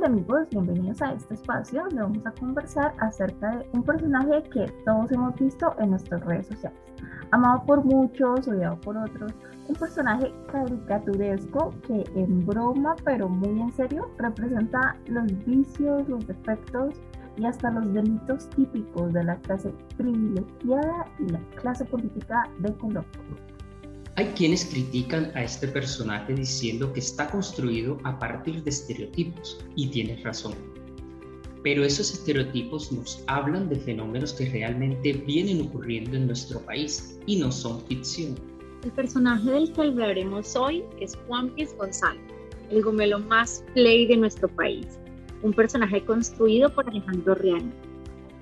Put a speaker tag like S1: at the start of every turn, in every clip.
S1: tal amigos? Bienvenidos a este espacio donde vamos a conversar acerca de un personaje que todos hemos visto en nuestras redes sociales. Amado por muchos, odiado por otros, un personaje caricaturesco que en broma pero muy en serio representa los vicios, los defectos y hasta los delitos típicos de la clase privilegiada y la clase política de Colombia.
S2: Hay quienes critican a este personaje diciendo que está construido a partir de estereotipos, y tienen razón. Pero esos estereotipos nos hablan de fenómenos que realmente vienen ocurriendo en nuestro país y no son ficción.
S3: El personaje del que hablaremos hoy es Juan Piz González, el gomelo más play de nuestro país, un personaje construido por Alejandro Riani.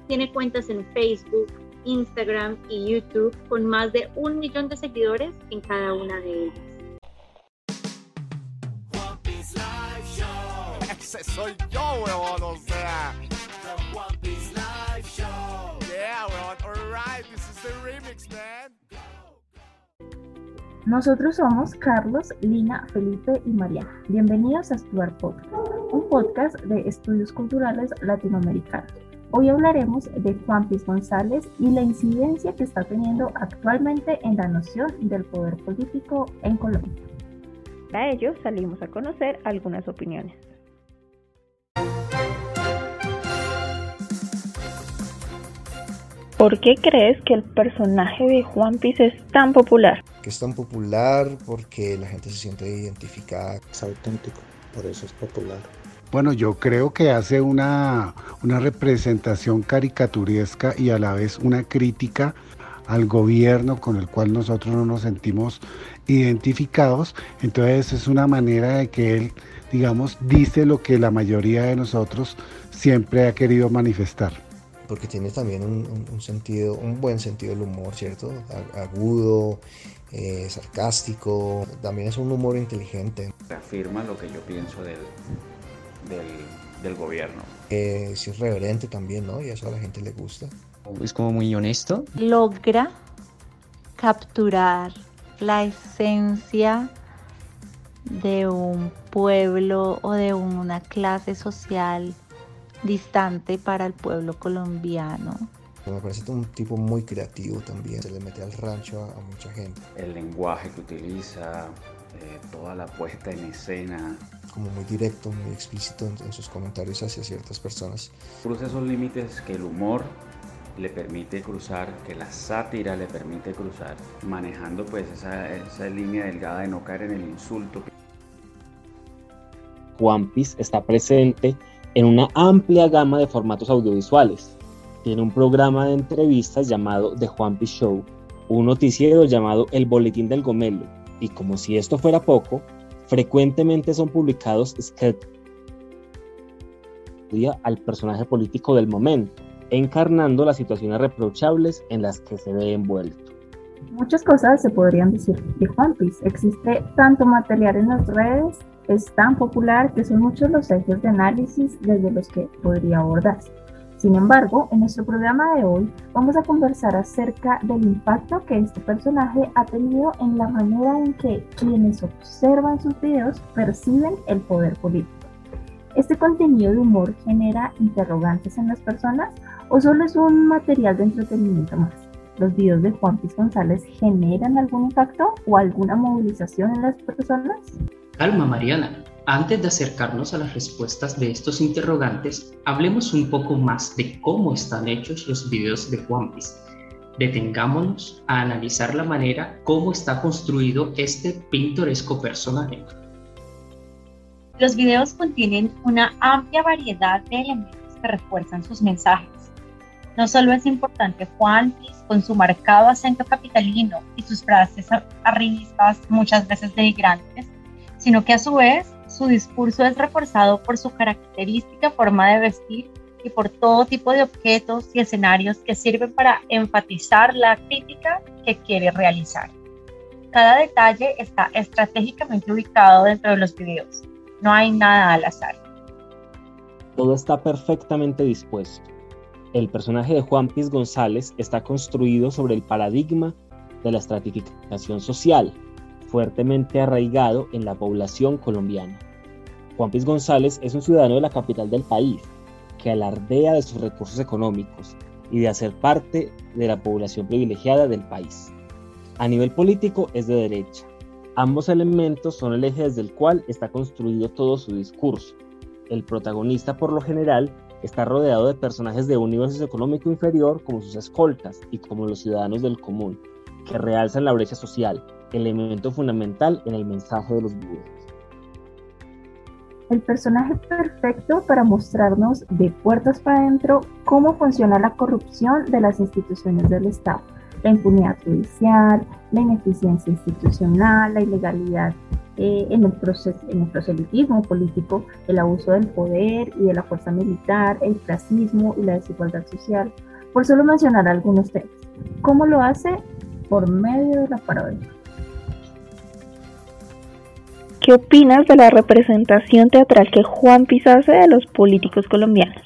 S3: Tiene cuentas en Facebook, Instagram y YouTube con más de un millón de seguidores en cada una de ellas.
S4: Ese soy yo, weón, o sea. The One Piece Live Show. Yeah, weón, alright, this is the remix, man.
S1: Nosotros somos Carlos, Lina, Felipe y Mariana. Bienvenidos a Stuart Podcast, un podcast de estudios culturales latinoamericanos. Hoy hablaremos de Juan Piz González y la incidencia que está teniendo actualmente en la noción del poder político en Colombia. Para ello salimos a conocer algunas opiniones. ¿Por qué crees que el personaje de Juan Piz es tan popular?
S5: Que es tan popular porque la gente se siente identificada.
S6: Es auténtico, por eso es popular.
S7: Bueno, yo creo que hace una, una representación caricaturesca y a la vez una crítica al gobierno con el cual nosotros no nos sentimos identificados. Entonces es una manera de que él, digamos, dice lo que la mayoría de nosotros siempre ha querido manifestar.
S5: Porque tiene también un, sentido, un buen sentido del humor, ¿cierto? Agudo, eh, sarcástico, también es un humor inteligente.
S8: Afirma lo que yo pienso del, del, gobierno.
S5: es irreverente también, ¿no? Y eso a la gente le gusta.
S9: Es como muy honesto.
S10: Logra capturar la esencia de un pueblo o de una clase social distante para el pueblo colombiano.
S5: Me parece un tipo muy creativo también, se le mete al rancho a, mucha gente.
S8: El lenguaje que utiliza, eh, toda la puesta en escena.
S5: Como muy directo, muy explícito en, sus comentarios hacia ciertas personas.
S8: Cruza esos límites que el humor le permite cruzar, que la sátira le permite cruzar, manejando pues esa, esa línea delgada de no caer en el insulto.
S9: Juan Piz está presente en una amplia gama de formatos audiovisuales. Tiene un programa de entrevistas llamado The Juan Piz Show, un noticiero llamado El Boletín del Gomelo, y como si esto fuera poco, frecuentemente son publicados sketches al personaje político del momento, encarnando las situaciones reprochables en las que se ve envuelto.
S1: Muchas cosas se podrían decir de Juan Piz. Existe tanto material en las redes, es tan popular que son muchos los ejes de análisis desde los que podría abordarse. Sin embargo, en nuestro programa de hoy vamos a conversar acerca del impacto que este personaje ha tenido en la manera en que quienes observan sus videos perciben el poder político. ¿Este contenido de humor genera interrogantes en las personas o solo es un material de entretenimiento más? ¿Los videos de Juan Piz González generan algún impacto o alguna movilización en las personas?
S2: Calma, Mariana. Antes de acercarnos a las respuestas de estos interrogantes, hablemos un poco más de cómo están hechos los videos de Juan Piz. Detengámonos a analizar la manera cómo está construido este pintoresco personaje.
S3: Los videos contienen una amplia variedad de elementos que refuerzan sus mensajes. No solo es importante Juan con su marcado acento capitalino y sus frases arribistas muchas veces denigrantes, sino que a su vez su discurso es reforzado por su característica forma de vestir y por todo tipo de objetos y escenarios que sirven para enfatizar la crítica que quiere realizar. Cada detalle está estratégicamente ubicado dentro de los videos. No hay nada al azar.
S9: Todo está perfectamente dispuesto. El personaje de Juan Piz González está construido sobre el paradigma de la estratificación social, fuertemente arraigado en la población colombiana. Juan Piz González es un ciudadano de la capital del país que alardea de sus recursos económicos y de hacer parte de la población privilegiada del país. A nivel político es de derecha. Ambos elementos son el eje desde el cual está construido todo su discurso. El protagonista, por lo general, está rodeado de personajes de un nivel socioeconómico inferior como sus escoltas y como los ciudadanos del común, que realzan la brecha social, elemento fundamental en el mensaje de los videos.
S1: El personaje perfecto para mostrarnos de puertas para adentro cómo funciona la corrupción de las instituciones del Estado, la impunidad judicial, la ineficiencia institucional, la ilegalidad eh, en, el proceso, en el proselitismo político, el abuso del poder y de la fuerza militar, el clasismo y la desigualdad social, por solo mencionar algunos temas. ¿Cómo lo hace? Por medio de la parodia.
S11: ¿Qué opinas de la representación teatral que Juan Piz hace de los políticos colombianos?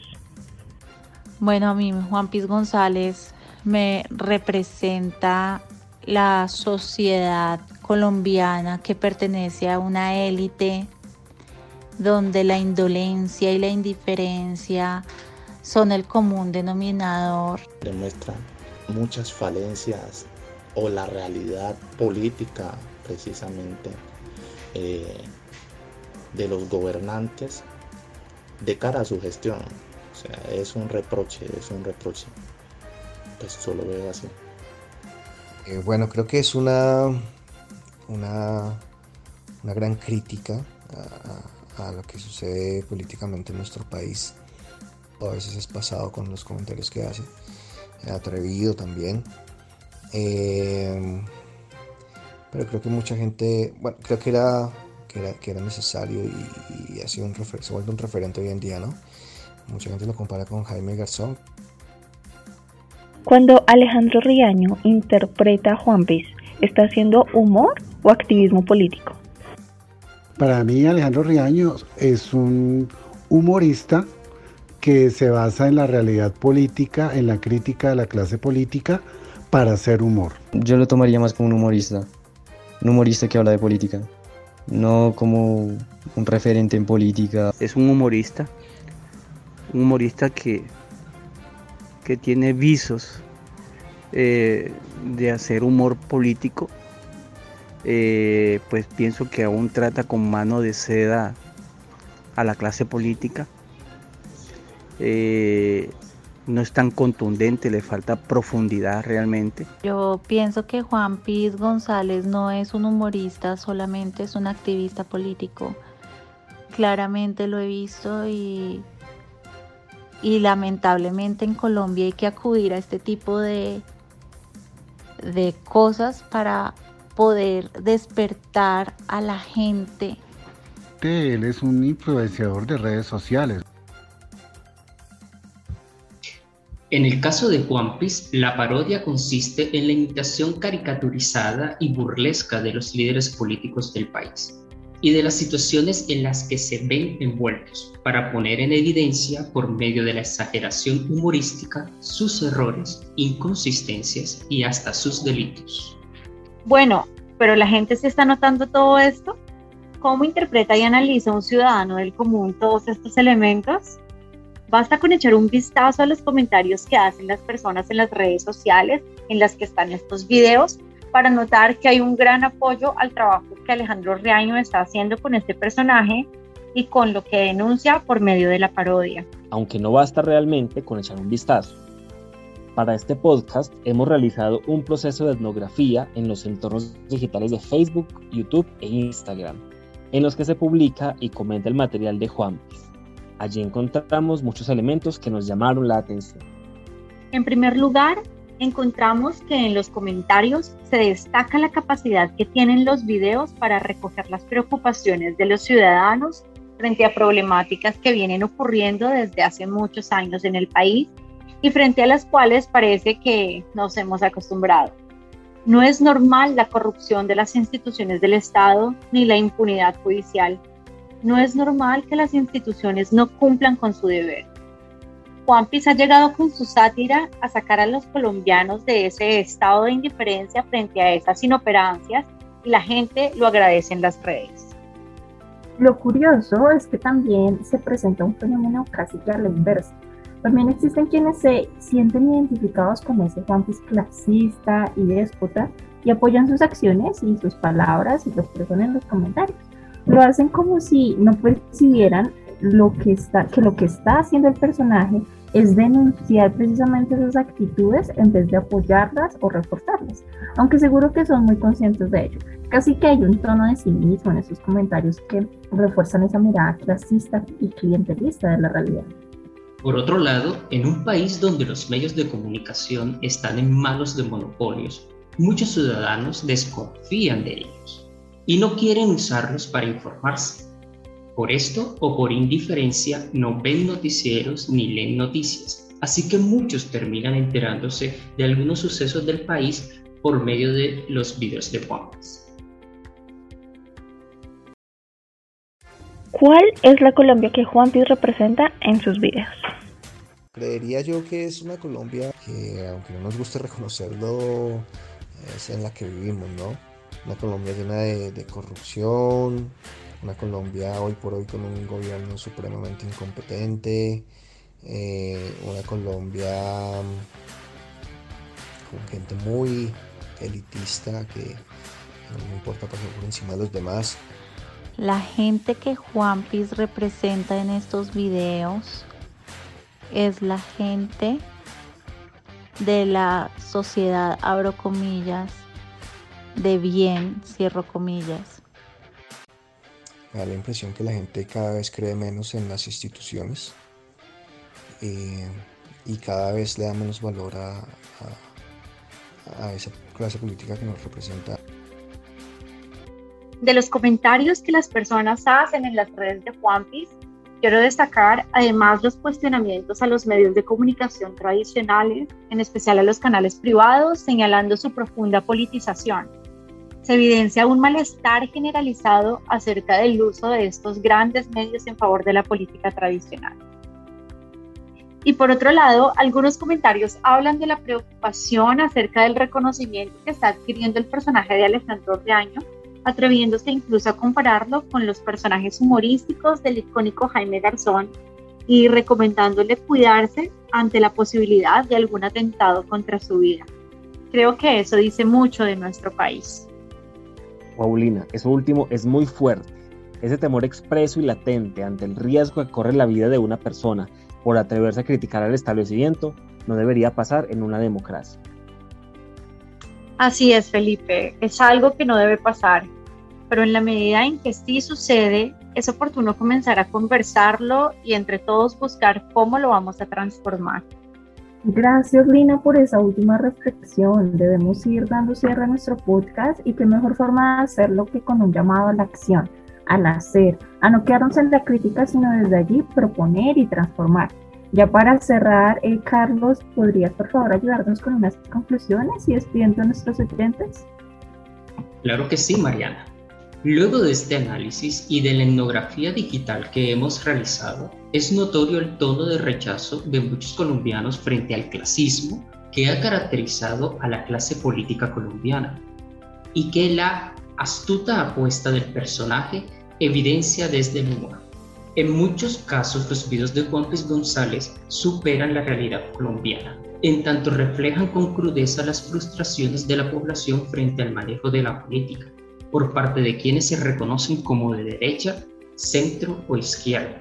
S10: Bueno, a mí Juan Piz González me representa la sociedad colombiana que pertenece a una élite donde la indolencia y la indiferencia son el común denominador.
S6: Demuestra muchas falencias o la realidad política precisamente eh, de los gobernantes de cara a su gestión. O sea, es un reproche, es un reproche. Pues veo así.
S5: Eh, bueno, creo que es una, una, una gran crítica a, a, lo que sucede políticamente en nuestro país. A veces es pasado con los comentarios que hace. Atrevido también. Eh, pero creo que mucha gente, bueno, creo que era, que era, que era necesario y, ha sido un se vuelve un referente hoy en día, ¿no? Mucha gente lo compara con Jaime Garzón.
S11: Cuando Alejandro Riaño interpreta a Juan Piz, ¿está haciendo humor o activismo político?
S7: Para mí Alejandro Riaño es un humorista que se basa en la realidad política, en la crítica de la clase política para hacer humor.
S12: Yo lo tomaría más como un humorista un humorista que habla de política, no como un referente en política.
S13: Es un humorista, un humorista que, que tiene visos eh, de hacer humor político, eh, pues pienso que aún trata con mano de seda a la clase política. Eh, no es tan contundente, le falta profundidad realmente.
S10: Yo pienso que Juan Piz González no es un humorista, solamente es un activista político. Claramente lo he visto y, y lamentablemente en Colombia hay que acudir a este tipo de, de cosas para poder despertar a la gente.
S7: Él es un influenciador de redes sociales.
S2: En el caso de Juan Piz, la parodia consiste en la imitación caricaturizada y burlesca de los líderes políticos del país y de las situaciones en las que se ven envueltos, para poner en evidencia, por medio de la exageración humorística, sus errores, inconsistencias y hasta sus delitos.
S3: Bueno, pero la gente se está notando todo esto. ¿Cómo interpreta y analiza un ciudadano del común todos estos elementos? Basta con echar un vistazo a los comentarios que hacen las personas en las redes sociales en las que están estos videos para notar que hay un gran apoyo al trabajo que Alejandro Riaño está haciendo con este personaje y con lo que denuncia por medio de la parodia.
S9: Aunque no basta realmente con echar un vistazo. Para este podcast hemos realizado un proceso de etnografía en los entornos digitales de Facebook, YouTube e Instagram, en los que se publica y comenta el material de Juanpis. Allí encontramos muchos elementos que nos llamaron la atención.
S3: En primer lugar, encontramos que en los comentarios se destaca la capacidad que tienen los videos para recoger las preocupaciones de los ciudadanos frente a problemáticas que vienen ocurriendo desde hace muchos años en el país y frente a las cuales parece que nos hemos acostumbrado. No es normal la corrupción de las instituciones del Estado ni la impunidad judicial no es normal que las instituciones no cumplan con su deber. Juan Piz ha llegado con su sátira a sacar a los colombianos de ese estado de indiferencia frente a esas inoperancias y la gente lo agradece en las redes.
S1: Lo curioso es que también se presenta un fenómeno casi que a la inversa. También existen quienes se sienten identificados con ese Juan clasista y déspota y apoyan sus acciones y sus palabras y lo expresan en los comentarios. Lo hacen como si no percibieran lo que está, que lo que está haciendo el personaje es denunciar precisamente esas actitudes en vez de apoyarlas o reforzarlas, aunque seguro que son muy conscientes de ello. Casi que hay un tono de cinismo en esos comentarios que refuerzan esa mirada clasista y clientelista de la realidad.
S2: Por otro lado, en un país donde los medios de comunicación están en manos de monopolios, muchos ciudadanos desconfían de ellos y no quieren usarlos para informarse. Por esto o por indiferencia no ven noticieros ni leen noticias, así que muchos terminan enterándose de algunos sucesos del país por medio de los videos de Juanpas.
S11: ¿Cuál es la Colombia que Juanpis representa en sus videos?
S5: Creería yo que es una Colombia que, aunque no nos guste reconocerlo, es en la que vivimos, ¿no? Una Colombia llena de, corrupción, una Colombia hoy por hoy con un gobierno supremamente incompetente, eh, una Colombia con gente muy elitista que no importa pasar por encima de los demás.
S10: La gente que Juanpis representa en estos videos es la gente de la sociedad, abro comillas, de bien, cierro comillas.
S5: Me da la impresión que la gente cada vez cree menos en las instituciones eh, y cada vez le da menos valor a, a esa clase política que nos representa.
S3: De los comentarios que las personas hacen en las redes de Juanpis, Quiero destacar además los cuestionamientos a los medios de comunicación tradicionales, en especial a los canales privados, señalando su profunda politización. Se evidencia un malestar generalizado acerca del uso de estos grandes medios en favor de la política tradicional. Y por otro lado, algunos comentarios hablan de la preocupación acerca del reconocimiento que está adquiriendo el personaje de Alejandro Reaño atreviéndose incluso a compararlo con los personajes humorísticos del icónico Jaime Garzón y recomendándole cuidarse ante la posibilidad de algún atentado contra su vida. Creo que eso dice mucho de nuestro país.
S9: Paulina, eso último es muy fuerte. Ese temor expreso y latente ante el riesgo que corre la vida de una persona por atreverse a criticar al establecimiento no debería pasar en una democracia.
S3: Así es, Felipe, es algo que no debe pasar, pero en la medida en que sí sucede, es oportuno comenzar a conversarlo y entre todos buscar cómo lo vamos a transformar.
S1: Gracias, Lina, por esa última reflexión. Debemos ir dando cierre a nuestro podcast y qué mejor forma de hacerlo que con un llamado a la acción, al hacer, a no quedarnos en la crítica, sino desde allí proponer y transformar. Ya para cerrar, eh, Carlos, ¿podrías por favor ayudarnos con unas conclusiones y despidiendo a nuestros oyentes?
S2: Claro que sí, Mariana. Luego de este análisis y de la etnografía digital que hemos realizado, es notorio el tono de rechazo de muchos colombianos frente al clasismo que ha caracterizado a la clase política colombiana y que la astuta apuesta del personaje evidencia desde el humor. En muchos casos los videos de Juan Luis González superan la realidad colombiana, en tanto reflejan con crudeza las frustraciones de la población frente al manejo de la política, por parte de quienes se reconocen como de derecha, centro o izquierda.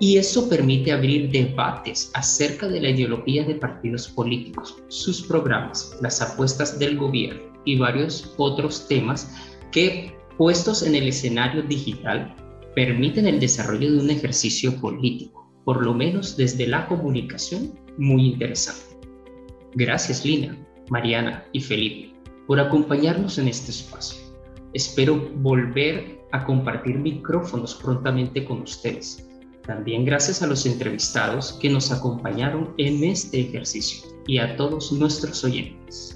S2: Y eso permite abrir debates acerca de la ideología de partidos políticos, sus programas, las apuestas del gobierno y varios otros temas que, puestos en el escenario digital, permiten el desarrollo de un ejercicio político, por lo menos desde la comunicación, muy interesante. Gracias Lina, Mariana y Felipe por acompañarnos en este espacio. Espero volver a compartir micrófonos prontamente con ustedes. También gracias a los entrevistados que nos acompañaron en este ejercicio y a todos nuestros oyentes.